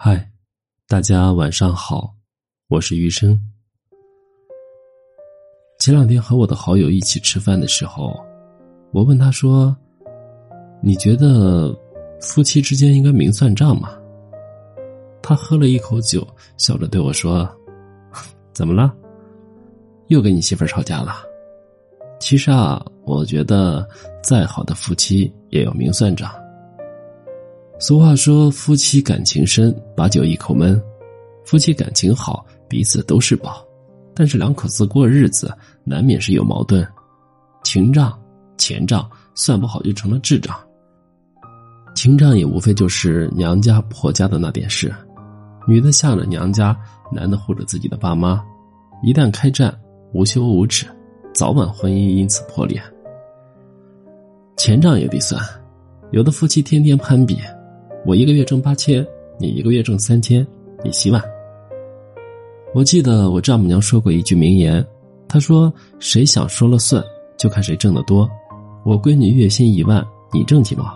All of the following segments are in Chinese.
嗨，大家晚上好，我是余生。前两天和我的好友一起吃饭的时候，我问他说：“你觉得夫妻之间应该明算账吗？”他喝了一口酒，笑着对我说：“ 怎么了？又跟你媳妇吵架了？”其实啊，我觉得再好的夫妻也要明算账。俗话说：“夫妻感情深，把酒一口闷；夫妻感情好，彼此都是宝。”但是两口子过日子，难免是有矛盾，情账、钱账算不好就成了智账。情账也无非就是娘家婆家的那点事，女的向着娘家，男的护着自己的爸妈，一旦开战，无休无止，早晚婚姻因此破裂。钱账也得算，有的夫妻天天攀比。我一个月挣八千，你一个月挣三千，你洗碗。我记得我丈母娘说过一句名言，她说：“谁想说了算，就看谁挣得多。”我闺女月薪一万，你挣几毛？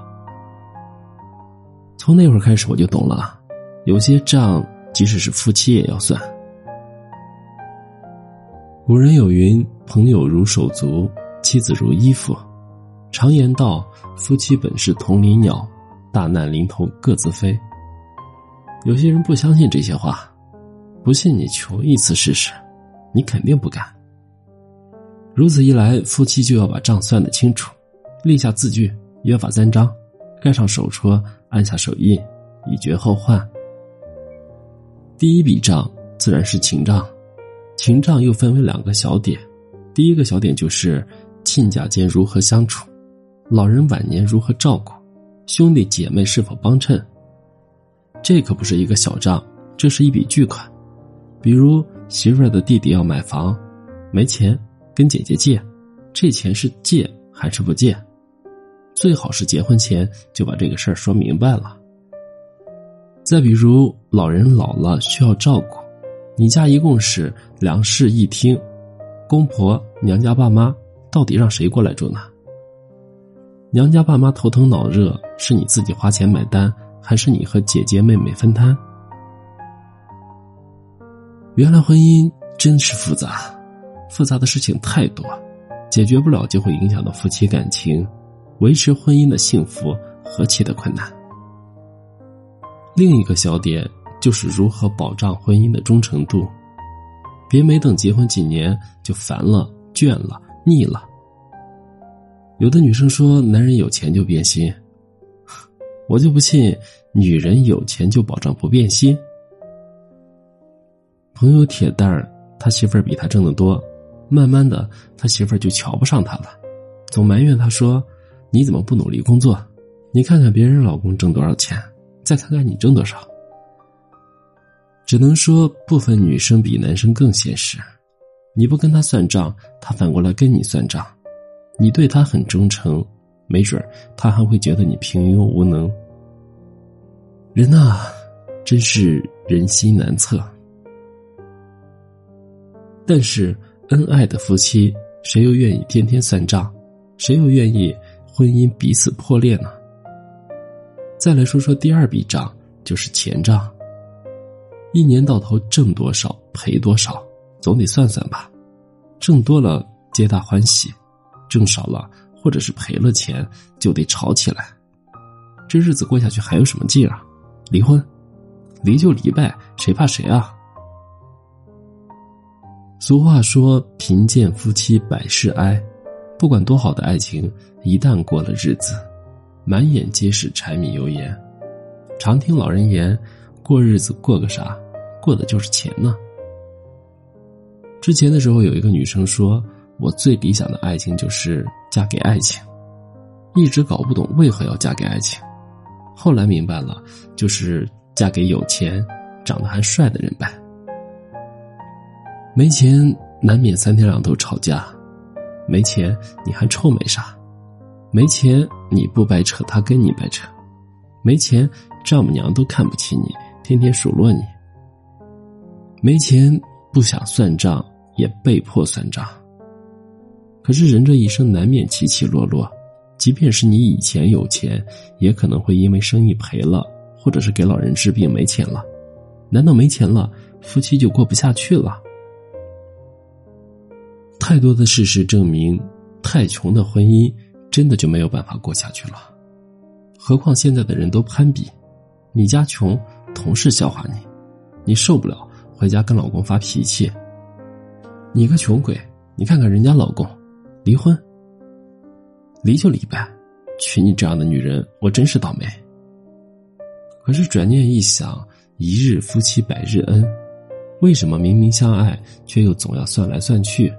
从那会儿开始，我就懂了，有些账即使是夫妻也要算。古人有云：“朋友如手足，妻子如衣服。”常言道：“夫妻本是同林鸟。”大难临头各自飞。有些人不相信这些话，不信你求一次试试，你肯定不敢。如此一来，夫妻就要把账算得清楚，立下字据、约法三章，盖上手戳，按下手印，以绝后患。第一笔账自然是情账，情账又分为两个小点，第一个小点就是亲家间如何相处，老人晚年如何照顾。兄弟姐妹是否帮衬？这可不是一个小账，这是一笔巨款。比如媳妇儿的弟弟要买房，没钱跟姐姐借，这钱是借还是不借？最好是结婚前就把这个事儿说明白了。再比如老人老了需要照顾，你家一共是两室一厅，公婆娘家爸妈到底让谁过来住呢？娘家爸妈头疼脑热，是你自己花钱买单，还是你和姐姐妹妹分摊？原来婚姻真是复杂，复杂的事情太多，解决不了就会影响到夫妻感情，维持婚姻的幸福何其的困难。另一个小点就是如何保障婚姻的忠诚度，别没等结婚几年就烦了、倦了、腻了。有的女生说男人有钱就变心，我就不信女人有钱就保证不变心。朋友铁蛋儿，他媳妇儿比他挣得多，慢慢的他媳妇儿就瞧不上他了，总埋怨他说：“你怎么不努力工作？你看看别人老公挣多少钱，再看看你挣多少。”只能说部分女生比男生更现实，你不跟他算账，他反过来跟你算账。你对他很忠诚，没准他还会觉得你平庸无能。人呐，真是人心难测。但是恩爱的夫妻，谁又愿意天天算账？谁又愿意婚姻彼此破裂呢？再来说说第二笔账，就是钱账。一年到头挣多少赔多少，总得算算吧。挣多了皆大欢喜。挣少了，或者是赔了钱，就得吵起来。这日子过下去还有什么劲啊？离婚，离就离呗，谁怕谁啊？俗话说：“贫贱夫妻百事哀。”不管多好的爱情，一旦过了日子，满眼皆是柴米油盐。常听老人言：“过日子过个啥？过的就是钱呢。”之前的时候，有一个女生说。我最理想的爱情就是嫁给爱情，一直搞不懂为何要嫁给爱情，后来明白了，就是嫁给有钱、长得还帅的人呗。没钱难免三天两头吵架，没钱你还臭美啥？没钱你不白扯，他跟你白扯；没钱丈母娘都看不起你，天天数落你。没钱不想算账，也被迫算账。可是人这一生难免起起落落，即便是你以前有钱，也可能会因为生意赔了，或者是给老人治病没钱了，难道没钱了，夫妻就过不下去了？太多的事实证明，太穷的婚姻真的就没有办法过下去了。何况现在的人都攀比，你家穷，同事笑话你，你受不了，回家跟老公发脾气。你个穷鬼，你看看人家老公，离婚，离就离呗，娶你这样的女人，我真是倒霉。可是转念一想，一日夫妻百日恩，为什么明明相爱，却又总要算来算去？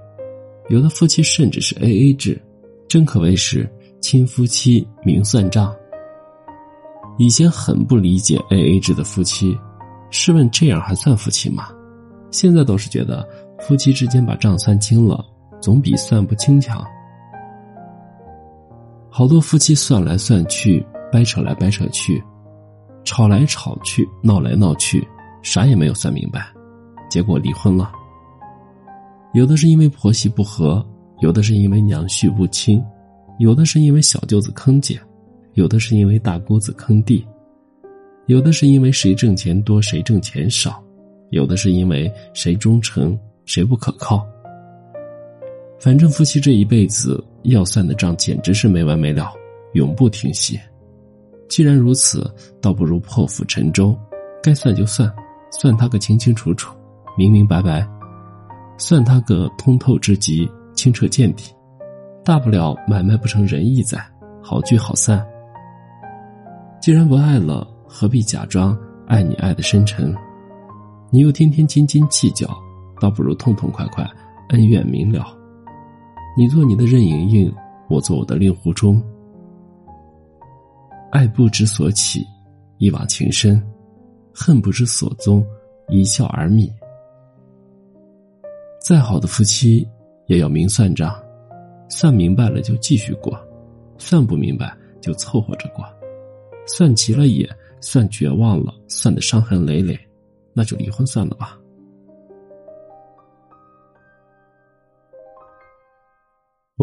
有的夫妻甚至是 A A 制，真可谓是亲夫妻明算账。以前很不理解 A A 制的夫妻，试问这样还算夫妻吗？现在倒是觉得夫妻之间把账算清了，总比算不清强。好多夫妻算来算去，掰扯来掰扯去。吵来吵去，闹来闹去，啥也没有算明白，结果离婚了。有的是因为婆媳不和，有的是因为娘婿不亲，有的是因为小舅子坑姐，有的是因为大姑子坑弟，有的是因为谁挣钱多谁挣钱少，有的是因为谁忠诚谁不可靠。反正夫妻这一辈子要算的账简直是没完没了，永不停息。既然如此，倒不如破釜沉舟，该算就算，算他个清清楚楚、明明白白，算他个通透至极、清澈见底。大不了买卖不成仁义在，好聚好散。既然不爱了，何必假装爱你爱的深沉？你又天天斤斤计较，倒不如痛痛快快，恩怨明了。你做你的任盈盈，我做我的令狐冲。爱不知所起，一往情深；恨不知所踪，一笑而泯。再好的夫妻，也要明算账，算明白了就继续过，算不明白就凑合着过，算急了也，算绝望了，算的伤痕累累，那就离婚算了吧。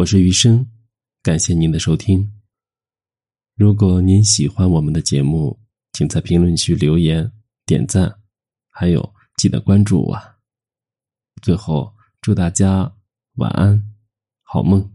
我是余生，感谢您的收听。如果您喜欢我们的节目，请在评论区留言、点赞，还有记得关注我。最后，祝大家晚安，好梦。